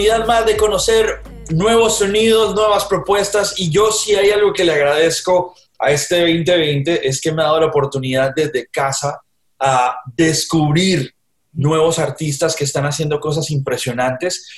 oportunidad más de conocer nuevos sonidos, nuevas propuestas y yo sí hay algo que le agradezco a este 2020 es que me ha dado la oportunidad desde casa a descubrir nuevos artistas que están haciendo cosas impresionantes.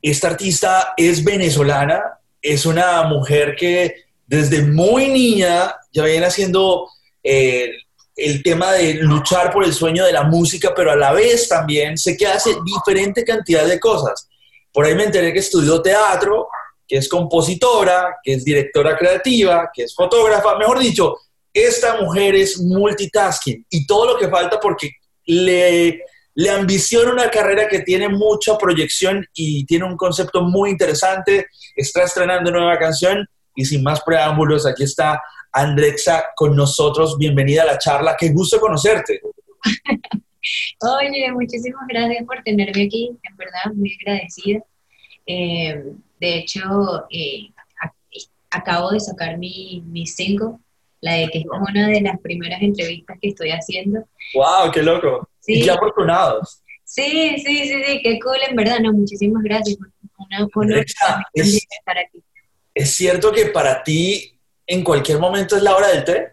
Esta artista es venezolana, es una mujer que desde muy niña ya viene haciendo eh, el tema de luchar por el sueño de la música, pero a la vez también sé que hace diferente cantidad de cosas. Por ahí me enteré que estudió teatro, que es compositora, que es directora creativa, que es fotógrafa. Mejor dicho, esta mujer es multitasking y todo lo que falta porque le, le ambiciona una carrera que tiene mucha proyección y tiene un concepto muy interesante. Está estrenando nueva canción y sin más preámbulos, aquí está Andrexa con nosotros. Bienvenida a la charla. Qué gusto conocerte. Oye, muchísimas gracias por tenerme aquí. En verdad, muy agradecida. Eh, de hecho, eh, acabo de sacar mi, mi single, la de que es una de las primeras entrevistas que estoy haciendo. ¡Wow! ¡Qué loco! Sí. Y qué afortunados. Sí, sí, sí, sí, qué cool, en verdad. No, muchísimas gracias. Una, Andrexa, es, estar aquí. ¿Es cierto que para ti en cualquier momento es la hora del té?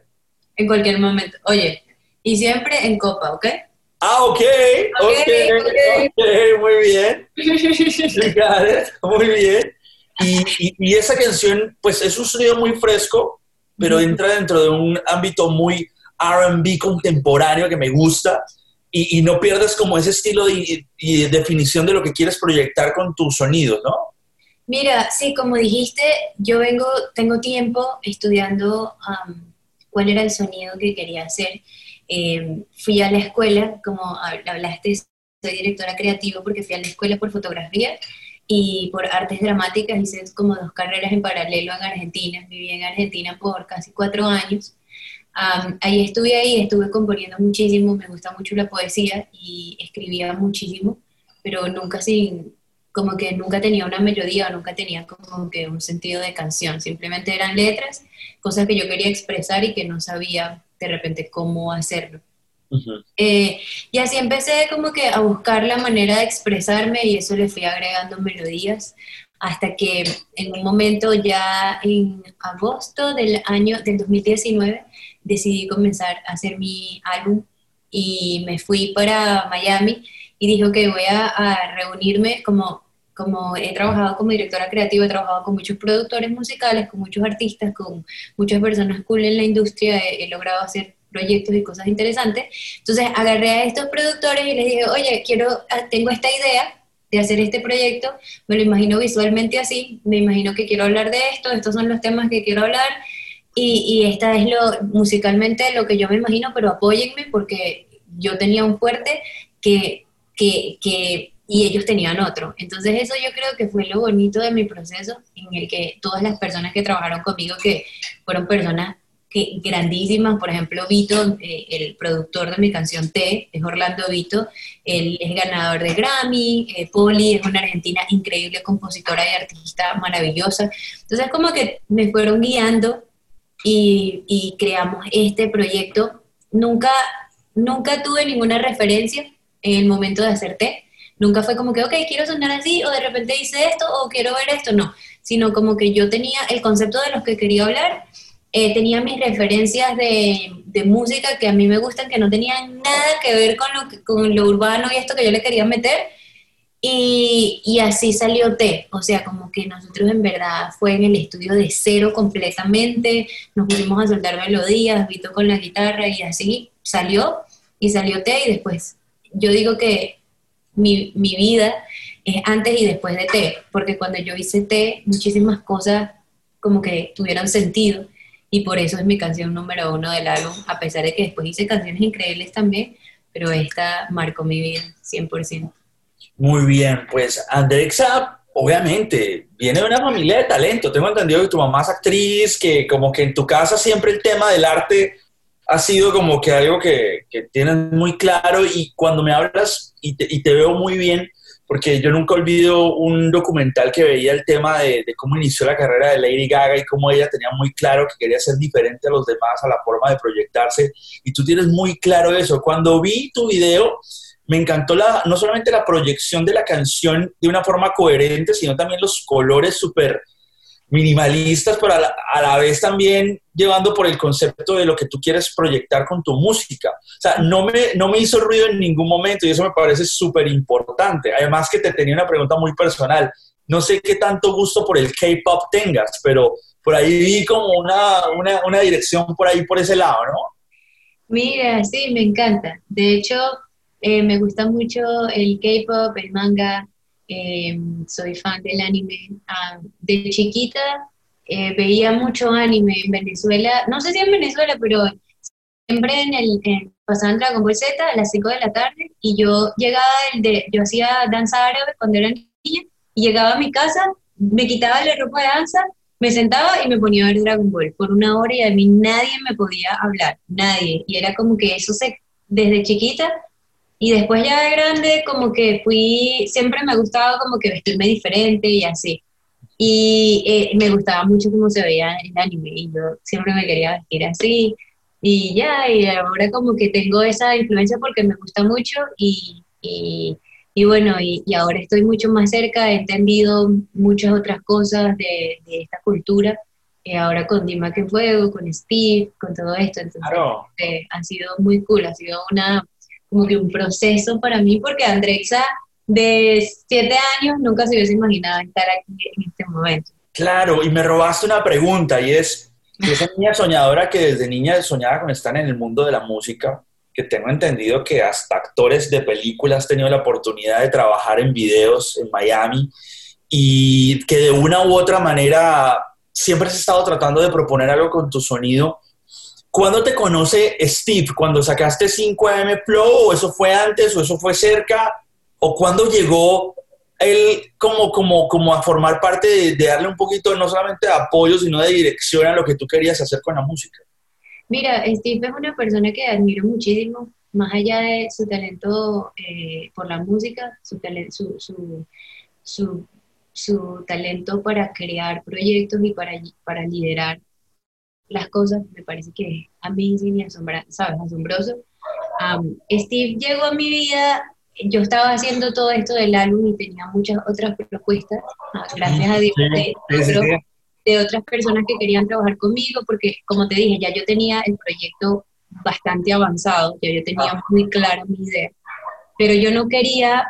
En cualquier momento. Oye, y siempre en copa, ¿ok? Ah, ok, ok, ok, okay muy bien. muy bien. Y, y, esa canción, pues es un sonido muy fresco, pero entra dentro de un ámbito muy RB contemporáneo que me gusta. Y, y, no pierdes como ese estilo de, y definición de lo que quieres proyectar con tu sonido, ¿no? Mira, sí, como dijiste, yo vengo, tengo tiempo estudiando cuál era el sonido que quería hacer. Em, fui a la escuela, como hablaste, soy directora creativa porque fui a la escuela por fotografía y por artes dramáticas, hice como dos carreras en paralelo en Argentina, viví en Argentina por casi cuatro años. ahí estuve ahí, estuve componiendo muchísimo, me gusta mucho la poesía y escribía muchísimo, pero nunca sin, como que nunca tenía una melodía, nunca tenía como que un sentido de canción, simplemente eran letras, cosas que yo quería expresar y que no sabía de repente cómo hacerlo. Eh, y así empecé como que a buscar la manera de expresarme y eso le fui agregando melodías hasta que en un momento ya en agosto del año del 2019 decidí comenzar a hacer mi álbum y me fui para Miami y dije que voy a, a reunirme como como he trabajado como directora creativa, he trabajado con muchos productores musicales, con muchos artistas, con muchas personas cool en la industria, he, logrado hacer proyectos y cosas interesantes. Entonces agarré a estos productores y les dije, oye, quiero, ah, tengo esta idea de hacer este proyecto, me lo imagino visualmente así, me imagino que quiero hablar de esto, estos son los temas que quiero hablar y, y esta es lo musicalmente lo que yo me imagino, pero apóyenme porque yo tenía un fuerte que, que, que y ellos tenían otro. Entonces eso yo creo que fue lo bonito de mi proceso, en el que todas las personas que trabajaron conmigo, que fueron personas que, grandísimas, por ejemplo, Vito, eh, el productor de mi canción T, es Orlando Vito, él es ganador de Grammy, eh, Poli es una argentina increíble, compositora y artista maravillosa. Entonces como que me fueron guiando y, y creamos este proyecto. Nunca, nunca tuve ninguna referencia en el momento de hacer T, Nunca fue como que, ok, quiero sonar así, o de repente hice esto, o quiero ver esto, no. Sino como que yo tenía el concepto de los que quería hablar, eh, tenía mis referencias de, de, música que a mí me gustan, que no tenían nada que ver con lo, con lo urbano y esto que yo le quería meter. Y, y, así salió T, o sea, como que nosotros en verdad fue en el estudio de cero completamente, nos pusimos a soltar melodías, Vito con la guitarra y así salió, y salió T y después, yo digo que mi, mi vida es antes y después de T, porque cuando yo hice T, muchísimas cosas como que tuvieron sentido y por eso es mi canción número uno del álbum, a pesar de que después hice canciones increíbles también, pero esta marcó mi vida 100%. Muy bien, pues Andrexa, obviamente, viene de una familia de talento. Tengo entendido que tu mamá es actriz, que como que en tu casa siempre el tema del arte ha sido como que algo que, que tienes muy claro y cuando me hablas y te, veo muy bien, porque yo nunca olvido un documental que veía el tema de, de, cómo inició la carrera de Lady Gaga y cómo ella tenía muy claro que quería ser diferente a los demás, a la forma de proyectarse, y tú tienes muy claro eso. Cuando vi tu video, me encantó la, no solamente la proyección de la canción de una forma coherente, sino también los colores súper minimalistas, pero a la, vez también llevando por el concepto de lo que tú quieres proyectar con tu música. O sea, no me, no me hizo ruido en ningún momento y eso me parece súper importante. Además que te tenía una pregunta muy personal. No sé qué tanto gusto por el K-Pop tengas, pero por ahí vi como una, una, una dirección por ahí, por ese lado, ¿no? Mira, sí, me encanta. De hecho, eh, me gusta mucho el K-Pop, el manga, eh, soy fan del anime. Ah, de chiquita eh, veía mucho anime en Venezuela, no sé si en Venezuela, pero siempre en el, en, pasaban Dragon Ball Z a las 5 de la tarde y yo llegaba, de, yo hacía danza árabe cuando era niña y llegaba a mi casa, me quitaba la ropa de danza, me sentaba y me ponía a ver Dragon Ball por una hora y a mí nadie me podía hablar, nadie. Y era como que eso se, desde chiquita y después ya de grande, como que fui, siempre me gustaba como que vestirme diferente y así. Y eh, me gustaba mucho cómo se veía el anime y yo siempre me quería vestir así. Y ya, y ahora como que tengo esa influencia porque me gusta mucho y, y, y bueno, y, y, ahora estoy mucho más cerca, he entendido muchas otras cosas de, de esta cultura. Eh, ahora con Dima que Fuego, con Steve, con todo esto. Entonces, eh, ha sido muy cool, ha sido una como que un proceso para mí, porque Andrexa de siete años nunca se hubiese imaginado estar aquí en este momento. Claro, y me robaste una pregunta, y es, esa niña soñadora que desde niña soñaba con estar en el mundo de la música, que tengo entendido que hasta actores de películas han tenido la oportunidad de trabajar en videos en Miami, y que de una u otra manera siempre has estado tratando de proponer algo con tu sonido, ¿Cuándo te conoce Steve? ¿Cuando sacaste 5AM Flow? ¿O eso fue antes? ¿O eso fue cerca? ¿O cuándo llegó él como, como, como a formar parte de, darle un poquito no solamente de apoyo, sino de dirección a lo que tú querías hacer con la música? Mira, Steve es una persona que admiro muchísimo, más allá de su talento eh, por la música, su, su, su, su, talento para crear proyectos y para, para liderar las cosas, me parece que es amazing y asombra, ¿sabes? asombroso. Steve llegó a mi vida, yo estaba haciendo todo esto del álbum y tenía muchas otras propuestas, ah, gracias a Dios, de, otras personas que querían trabajar conmigo, porque como te dije, ya yo tenía el proyecto bastante avanzado, ya yo tenía ah. muy clara mi idea, pero yo no quería,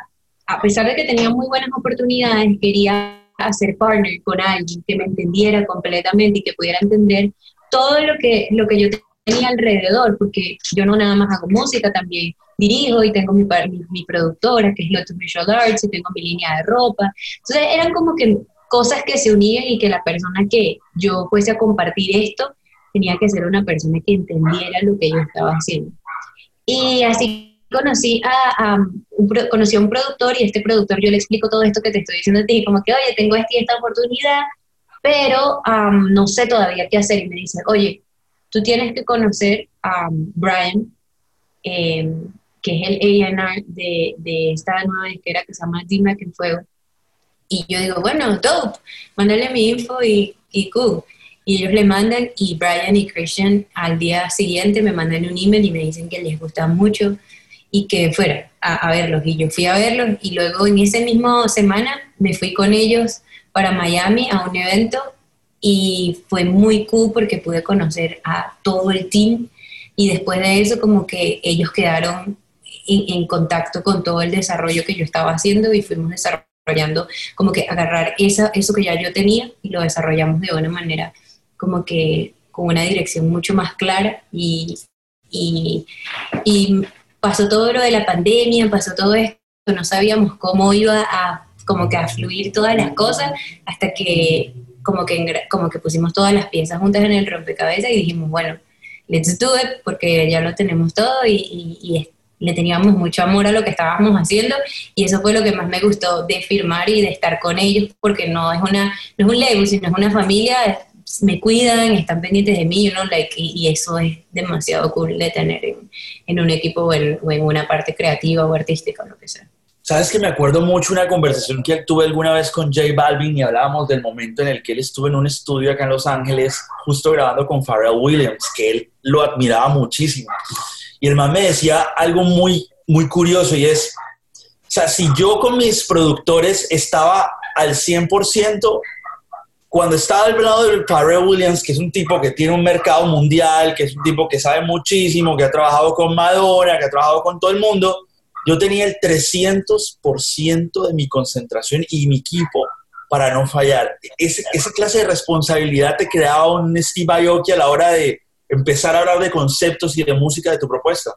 a pesar de que tenía muy buenas oportunidades, quería hacer partner con alguien que me entendiera completamente y que pudiera entender todo lo que, lo que yo tenía alrededor, porque yo no nada más hago música, también dirijo y tengo mi, mi, productora, que es Lotus Visual Arts, y tengo mi línea de ropa. Entonces eran como que cosas que se unían y que la persona que yo fuese a compartir esto tenía que ser una persona que entendiera lo que yo estaba haciendo. Y así conocí a, un, conocí a un productor y este productor yo le explico todo esto que te estoy diciendo a ti, como que, oye, tengo esta, esta oportunidad, pero no sé todavía qué hacer. Y me dice, oye, tú tienes que conocer a Brian, em, que es el A&R de, de, esta nueva disquera que se llama Dima que Fuego. Y yo digo, bueno, dope, mándale mi info y, y cool. Y ellos le mandan, y Brian y Christian al día siguiente me mandan un email y me dicen que les gusta mucho y que fuera a, a verlos. Y yo fui a verlos y luego en esa misma semana me fui con ellos para Miami a un evento y fue muy cool porque pude conocer a todo el team. Y después de eso como que ellos quedaron en, contacto con todo el desarrollo que yo estaba haciendo y fuimos desarrollando como que agarrar esa, eso que ya yo tenía y lo desarrollamos de una manera como que con una dirección mucho más clara y, y, y pasó todo lo de la pandemia, pasó todo esto, no sabíamos cómo iba a como que a fluir todas las cosas hasta que como que, como que pusimos todas las piezas juntas en el rompecabezas y dijimos, bueno, let's do it, porque ya lo tenemos todo y, le teníamos mucho amor a lo que estábamos haciendo y eso fue lo que más me gustó de firmar y de estar con ellos, porque no es, una, no es un Lego, sino es una familia, me cuidan, están pendientes de mí, you know, like, y, eso es demasiado cool de tener en, en un equipo o en, o en una parte creativa o artística o lo que sea. Sabes que me acuerdo mucho una conversación que tuve alguna vez con J Balvin y hablábamos del momento en el que él estuvo en un estudio acá en Los Ángeles, justo grabando con Pharrell Williams, que él lo admiraba muchísimo. Y el man me decía algo muy, muy curioso y es, o sea, si yo con mis productores estaba al 100%, cuando estaba al lado de Pharrell Williams, que es un tipo que tiene un mercado mundial, que es un tipo que sabe muchísimo, que ha trabajado con Madonna, que ha trabajado con todo el mundo, yo tenía el 300% de mi concentración y mi equipo para no fallar. esa clase de responsabilidad te creaba un Steve Aoki a la hora de empezar a hablar de conceptos y de música de tu propuesta.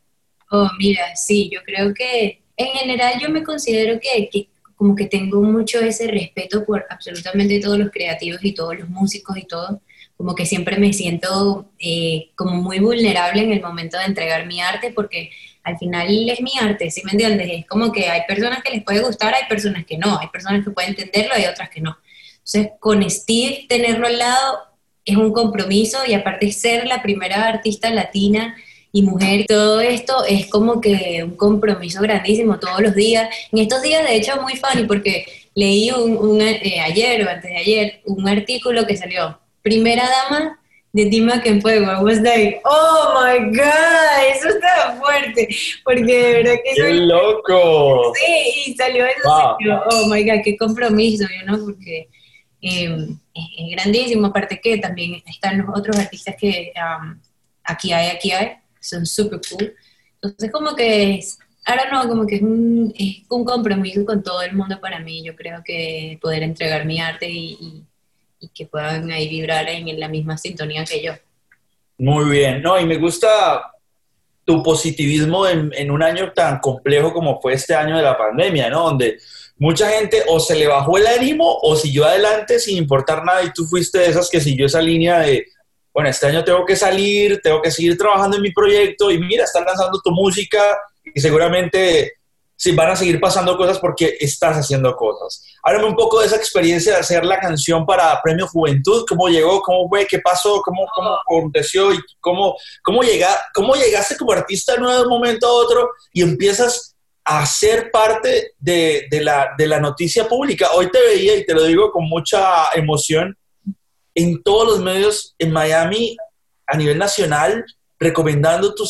Oh, mira, sí, yo creo que en general yo me considero que, que como que tengo mucho ese respeto por absolutamente todos los creativos y todos los músicos y todo, como que siempre me siento eh, como muy vulnerable en el momento de entregar mi arte porque al final es mi arte, ¿sí me entiendes? Es como que hay personas que les puede gustar, hay personas que no, hay personas que pueden entenderlo y otras que no. Entonces, con Steve tenerlo al lado es un compromiso y aparte ser la primera artista latina y mujer, todo esto es como que un compromiso grandísimo todos los días. En estos días, de hecho, muy funny porque leí un, eh, ayer o antes de ayer un artículo que salió, Primera Dama de Tima que Fuego. I was like, oh my god, eso está fuerte, porque de verdad que... ¡Qué loco! Sí, y salió eso, oh my god, qué compromiso, ¿no? Porque em, es, grandísimo, aparte que también están los otros artistas que aquí hay, aquí hay, son súper cool. Entonces como que es, ahora no, como que es un, es un compromiso con todo el mundo para mí. Yo creo que poder entregar mi arte y, y, que puedan ahí vibrar en la misma sintonía que yo. Muy bien, no, y me gusta tu positivismo en, en, un año tan complejo como fue este año de la pandemia, ¿no? Donde mucha gente o se le bajó el ánimo o siguió adelante sin importar nada y tú fuiste de esas que siguió esa línea de bueno, este año tengo que salir, tengo que seguir trabajando en mi proyecto y mira, estás lanzando tu música y seguramente sí, van a seguir pasando cosas porque estás haciendo cosas. Háblame un poco de esa experiencia de hacer la canción para Premio Juventud, cómo llegó, cómo fue, qué pasó, cómo, cómo aconteció y cómo, cómo, llega, cómo llegaste como artista de un momento a otro y empiezas a ser parte de, de, la, de la noticia pública. Hoy te veía y te lo digo con mucha emoción. En todos los medios en Miami a nivel nacional recomendando tu,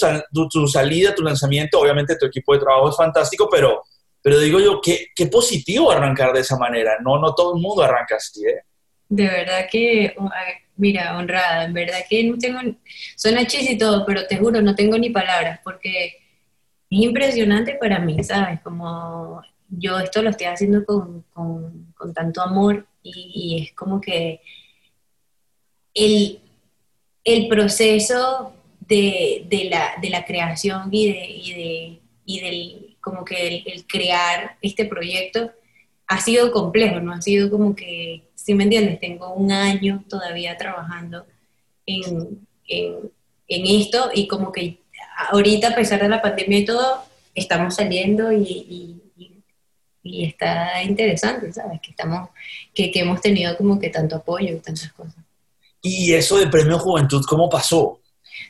tu, salida, tu lanzamiento. Obviamente tu equipo de trabajo es fantástico, pero, pero digo yo, qué, qué positivo arrancar de esa manera. No, no todo el mundo arranca así, ¿eh? De verdad que, mira, honrada, en verdad que no tengo, suena chis y todo, pero te juro, no tengo ni palabras, porque es impresionante para mí, ¿sabes? Como yo esto lo estoy haciendo con, con, con tanto amor y, y es como que el, el proceso de, de, la, de, la, creación y, de, y, y del, como que el, crear este proyecto ha sido complejo, ¿no? Ha sido como que, si me entiendes, tengo un año todavía trabajando en, en, en esto y como que ahorita, a pesar de la pandemia y todo, estamos saliendo y, y, y, está interesante, ¿sabes? Que, estamos, que, que, hemos tenido como que tanto apoyo y tantas cosas. ¿Y eso de Premio Juventud cómo pasó?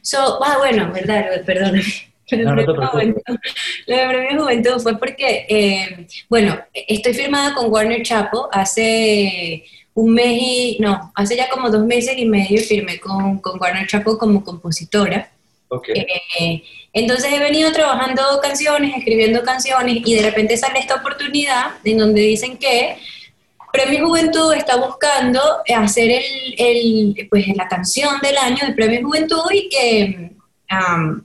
So, ah, bueno, verdad, perdón. Lo de Premio Juventud fue porque, eh, bueno, estoy firmada con Warner Chapo hace un mes y, no, hace ya como dos meses y medio firmé con, con Warner Chapo como compositora. Okay. Eh, entonces he venido trabajando canciones, escribiendo canciones y de repente sale esta oportunidad en donde dicen que Premio Juventud está buscando hacer el, el, pues, la canción del año de Premio Juventud y que,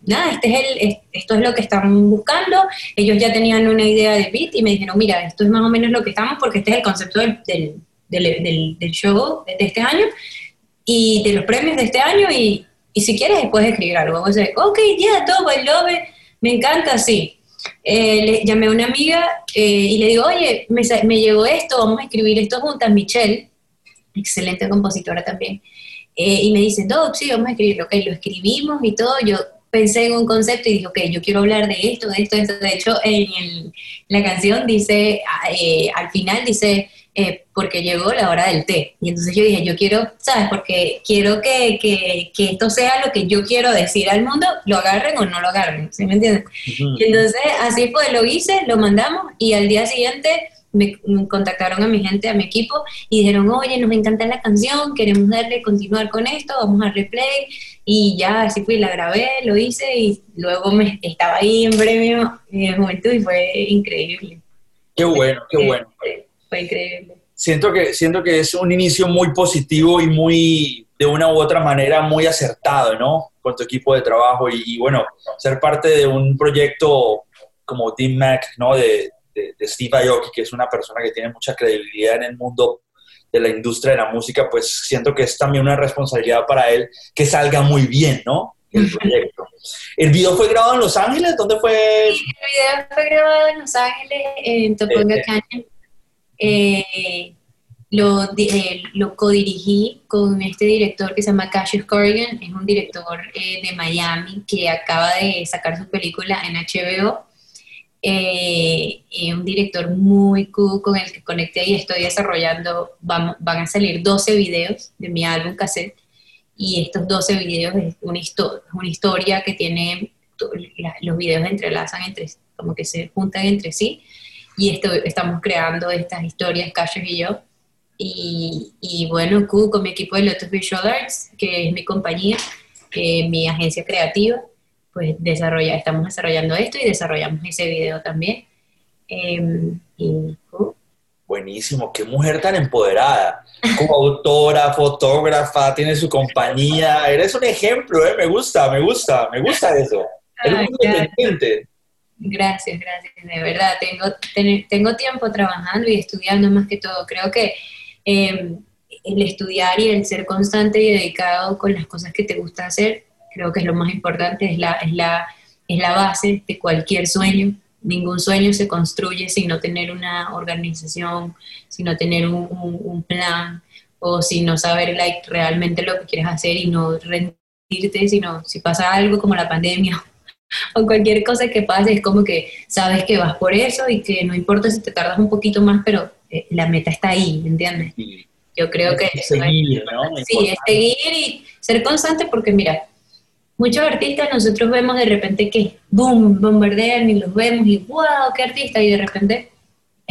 nada, este es el, esto es lo que están buscando. Ellos ya tenían una idea de beat y me dijeron, mira, esto es más o menos lo que estamos porque este es el concepto del, del, del, show de este año y de los premios de este año y, y si quieres puedes escribir algo. O sea, ok, yeah, todo, I love me encanta, sí. Eh, llamé a una amiga eh, y le digo, oye, me, me, llegó esto, vamos a escribir esto juntas, Michelle, excelente compositora también, eh, y me dice, Doc, sí, vamos a escribirlo, ok, lo escribimos y todo, yo pensé en un concepto y dije, ok, yo quiero hablar de esto, de esto, de esto, de hecho, en la canción dice, al final dice, eh, porque llegó la hora del té. Y entonces yo dije, yo quiero, ¿sabes? Porque quiero que, que, que, esto sea lo que yo quiero decir al mundo, lo agarren o no lo agarren, ¿sí me entiendes? Y entonces así pues lo hice, lo mandamos y al día siguiente me, contactaron a mi gente, a mi equipo, y dijeron, oye, nos encanta la canción, queremos darle, continuar con esto, vamos a replay, y ya así fui, la grabé, lo hice, y luego me estaba ahí en premio en juventud y fue increíble. Qué bueno, qué bueno. Fue increíble. Siento que, siento que es un inicio muy positivo y muy, de una u otra manera, muy acertado, ¿no? Con tu equipo de trabajo y, y bueno, ser parte de un proyecto como Team Mac, ¿no? De, de, Steve Aoki, que es una persona que tiene mucha credibilidad en el mundo de la industria de la música, pues siento que es también una responsabilidad para él que salga muy bien, ¿no? El proyecto. ¿El video fue grabado en Los Ángeles? ¿Dónde fue? Sí, el video fue grabado en Los Ángeles, en Topanga eh, eh. Canyon. Eh, lo, eh, lo codirigí con este director que se llama Cassius Corrigan, es un director de Miami que acaba de sacar su película en HBO eh, un director muy cool con el que conecté y estoy desarrollando, van, van a salir 12 videos de mi álbum cassette y estos 12 videos es una, una historia que tiene, los videos entrelazan entre, como que se juntan entre sí y esto, estamos creando estas historias, Cassius y yo. Y, y bueno, cool, con mi equipo de Lotus Visual Arts, que es mi compañía, eh, mi agencia creativa pues desarrolla, estamos desarrollando esto y desarrollamos ese video también. Em, uh. Buenísimo, qué mujer tan empoderada. Como autora, fotógrafa, tiene su compañía. Eres un ejemplo, ¿eh? me gusta, me gusta, me gusta eso. Eres muy independiente. Gracias, gracias, de verdad. Tengo, tengo tiempo trabajando y estudiando más que todo. Creo que em, el estudiar y el ser constante y dedicado con las cosas que te gusta hacer creo que es lo más importante, es la, es la, es la base de cualquier sueño. Ningún sueño se construye sin no tener una organización, sin no tener un, un, plan o sin no saber like, realmente lo que quieres hacer y no rendirte, sino si pasa algo como la pandemia o cualquier cosa que pase, es como que sabes que vas por eso y que no importa si te tardas un poquito más, pero eh, la meta está ahí, ¿me entiendes? Yo creo que... seguir, ¿no? Sí, es seguir y ser constante porque mira, muchos artistas nosotros vemos de repente que, boom, bombardean y los vemos y, wow, qué artista, y de repente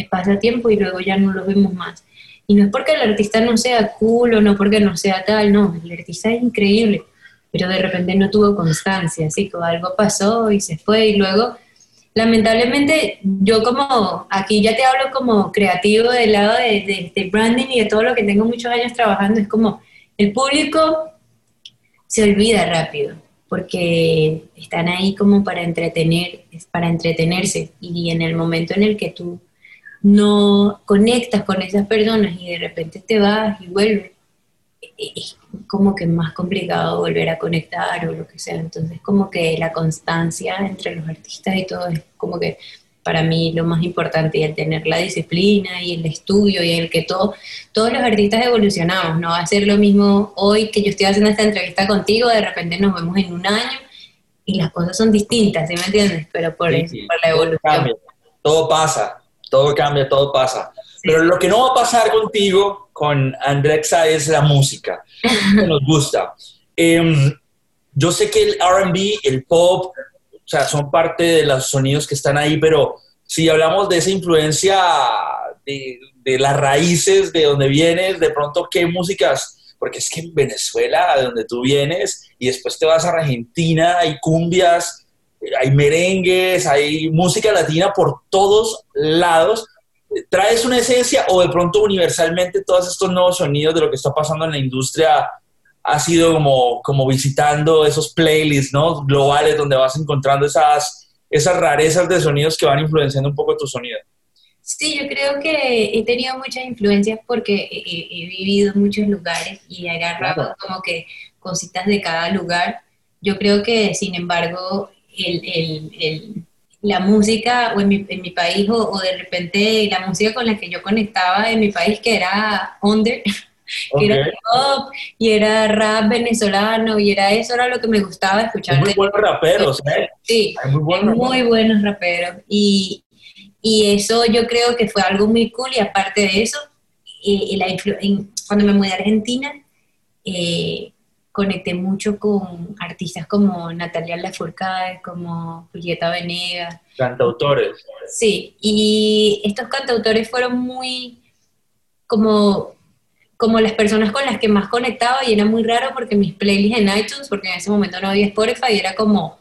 pasa tiempo y luego ya no los vemos más. Y no es porque el artista no sea cool o no porque no sea tal, no, el artista es increíble, pero de repente no tuvo constancia, así que algo pasó y se fue. Y luego, lamentablemente, yo como, aquí ya te hablo como creativo del lado de, de branding y de todo lo que tengo muchos años trabajando, es como el público se olvida rápido porque están ahí como para entretener, para entretenerse. Y en el momento en el que tú no conectas con esas personas y de repente te vas y vuelves, es como que más complicado volver a conectar o lo que sea. Entonces como que la constancia entre los artistas y todo es como que para mí lo más importante y el tener la disciplina y el estudio y el que todo, todos los artistas evolucionamos, no va a ser lo mismo hoy que yo estoy haciendo esta entrevista contigo, de repente nos vemos en un año y las cosas son distintas, ¿sí me entiendes? Pero por, eso, por la evolución. Todo, pasa, todo cambia, todo pasa. Pero lo que no va a pasar contigo, con Andrexa, es la música, que nos gusta. Em, yo sé que el RB, el pop, o sea, son parte de los sonidos que están ahí, pero si hablamos de esa influencia de, las raíces, de donde vienes, de pronto, ¿qué músicas? Porque es que en Venezuela, de donde tú vienes, y después te vas a Argentina, hay cumbias, hay merengues, hay música latina por todos lados. ¿Traes una esencia o de pronto universalmente todos estos nuevos sonidos de lo que está pasando en la industria ha sido como, como visitando esos playlists ¿no? globales donde vas encontrando esas, esas rarezas de sonidos que van influenciando un poco tu sonido. Sí, yo creo que he tenido muchas influencias porque he, vivido en muchos lugares y he agarrado como que cositas de cada lugar. Yo creo que, sin embargo, el, el, el, la música o en mi, en mi país o, o, de repente la música con la que yo conectaba en mi país, que era under, era pop y era rap venezolano y era eso, era lo que me gustaba escuchar. muy buenos raperos, ¿eh? Sí, muy, buenos raperos. Y, y, eso yo creo que fue algo muy cool y aparte de eso, la cuando me mudé a Argentina, eh, conecté mucho con artistas como Natalia Lafourcade, como Julieta Venegas. Cantautores. Sí, y estos cantautores fueron muy como, como las personas con las que más conectaba y era muy raro porque mis playlists en iTunes, porque en ese momento no había Spotify, era como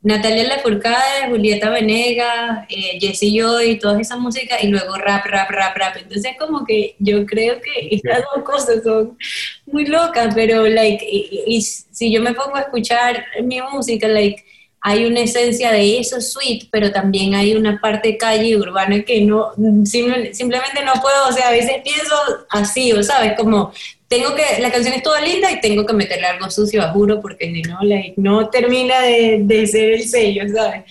Natalia Lafourcade, Julieta Venegas, eh, Jessie Joy, toda esa música, y luego rap, rap, rap, rap. Entonces, como que yo creo que estas dos cosas son muy locas, pero, like, y, si yo me pongo a escuchar mi música, like, hay una esencia de eso sweet, pero también hay una parte calle urbana que no, simplemente no puedo, o sea, a veces pienso así, o sabes, como tengo que, la canción es toda linda y tengo que meterle algo sucio, a juro, porque no, no termina de, ser el sello, ¿sabes?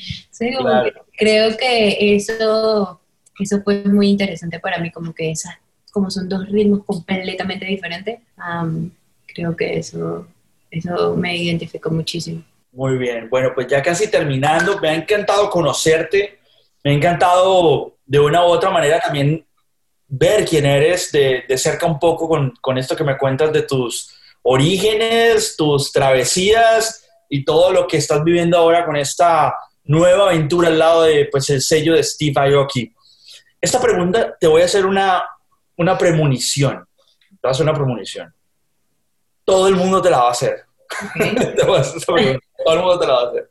creo que eso, eso fue muy interesante para mí, como que esas, como son dos ritmos completamente diferentes, creo que eso, eso me identificó muchísimo. Muy bien, bueno, pues ya casi terminando, me ha encantado conocerte, me ha encantado de una u otra manera también ver quién eres de, cerca un poco con, esto que me cuentas de tus orígenes, tus travesías y todo lo que estás viviendo ahora con esta nueva aventura al lado de pues, el sello de Steve Aoki. Esta pregunta te voy a hacer una, una premonición. Te voy a hacer una premonición. Todo el mundo te la va a hacer. Todo el mundo te la va a hacer.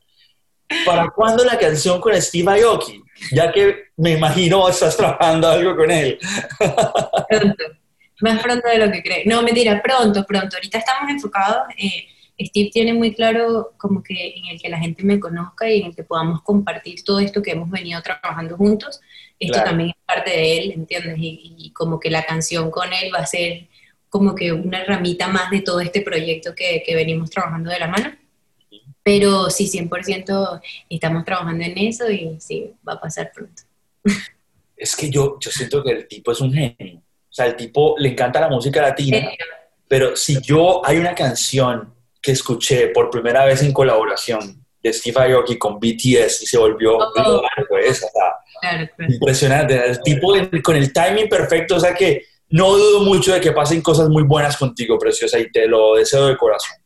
¿Para cuándo la canción con Steve Aoki? Ya que me imagino estás trabajando algo con él. Pronto, más pronto de lo que crees. No, mentira, pronto, pronto. Ahorita estamos enfocados. Eh, Steve tiene muy claro como que en el que la gente me conozca y en el que podamos compartir todo esto que hemos venido trabajando juntos. Esto también es parte de él, ¿entiendes? Y, como que la canción con él va a ser como que una ramita más de todo este proyecto que, que venimos trabajando de la mano. Pero sí, 100% estamos trabajando en eso y sí, va a pasar pronto. Es que yo, yo siento que el tipo es un genio. O sea, el tipo le encanta la música latina, pero si yo hay una canción que escuché por primera vez en colaboración de Steve Aoki con BTS y se volvió oh. impresionante. El tipo con el timing perfecto, o sea que no dudo mucho de que pasen cosas muy buenas contigo, preciosa, y te lo deseo de corazón.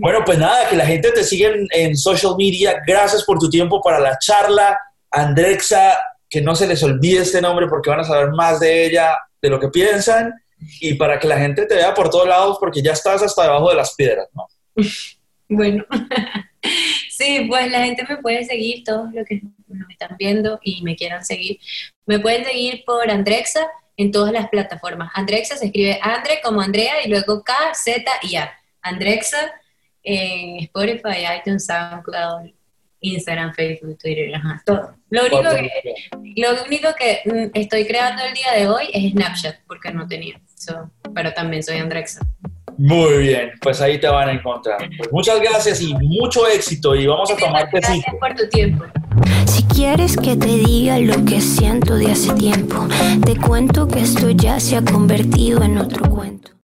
Bueno, pues nada, que la gente te siga en, social media. Gracias por tu tiempo para la charla. Andrexa, que no se les olvide este nombre porque van a saber más de ella, de lo que piensan, y para que la gente te vea por todos lados porque ya estás hasta debajo de las piedras, ¿no? Bueno, sí, pues la gente me puede seguir, todos los que me están viendo y me quieran seguir, me pueden seguir por Andrexa en todas las plataformas. Andrexa se escribe Andre como Andrea y luego K, Z y A. Andrexa en Spotify, iTunes, SoundCloud, Instagram, Facebook, Twitter, todo. Lo único, que, lo único que mm, estoy creando el día de hoy es Snapchat, porque no tenía. pero también soy Andrexa. Muy bien, pues ahí te van a encontrar. Pues muchas gracias y mucho éxito y vamos a tomar Gracias por tu tiempo. Si quieres que te diga lo que siento de hace tiempo, te cuento que esto ya se ha convertido en otro cuento.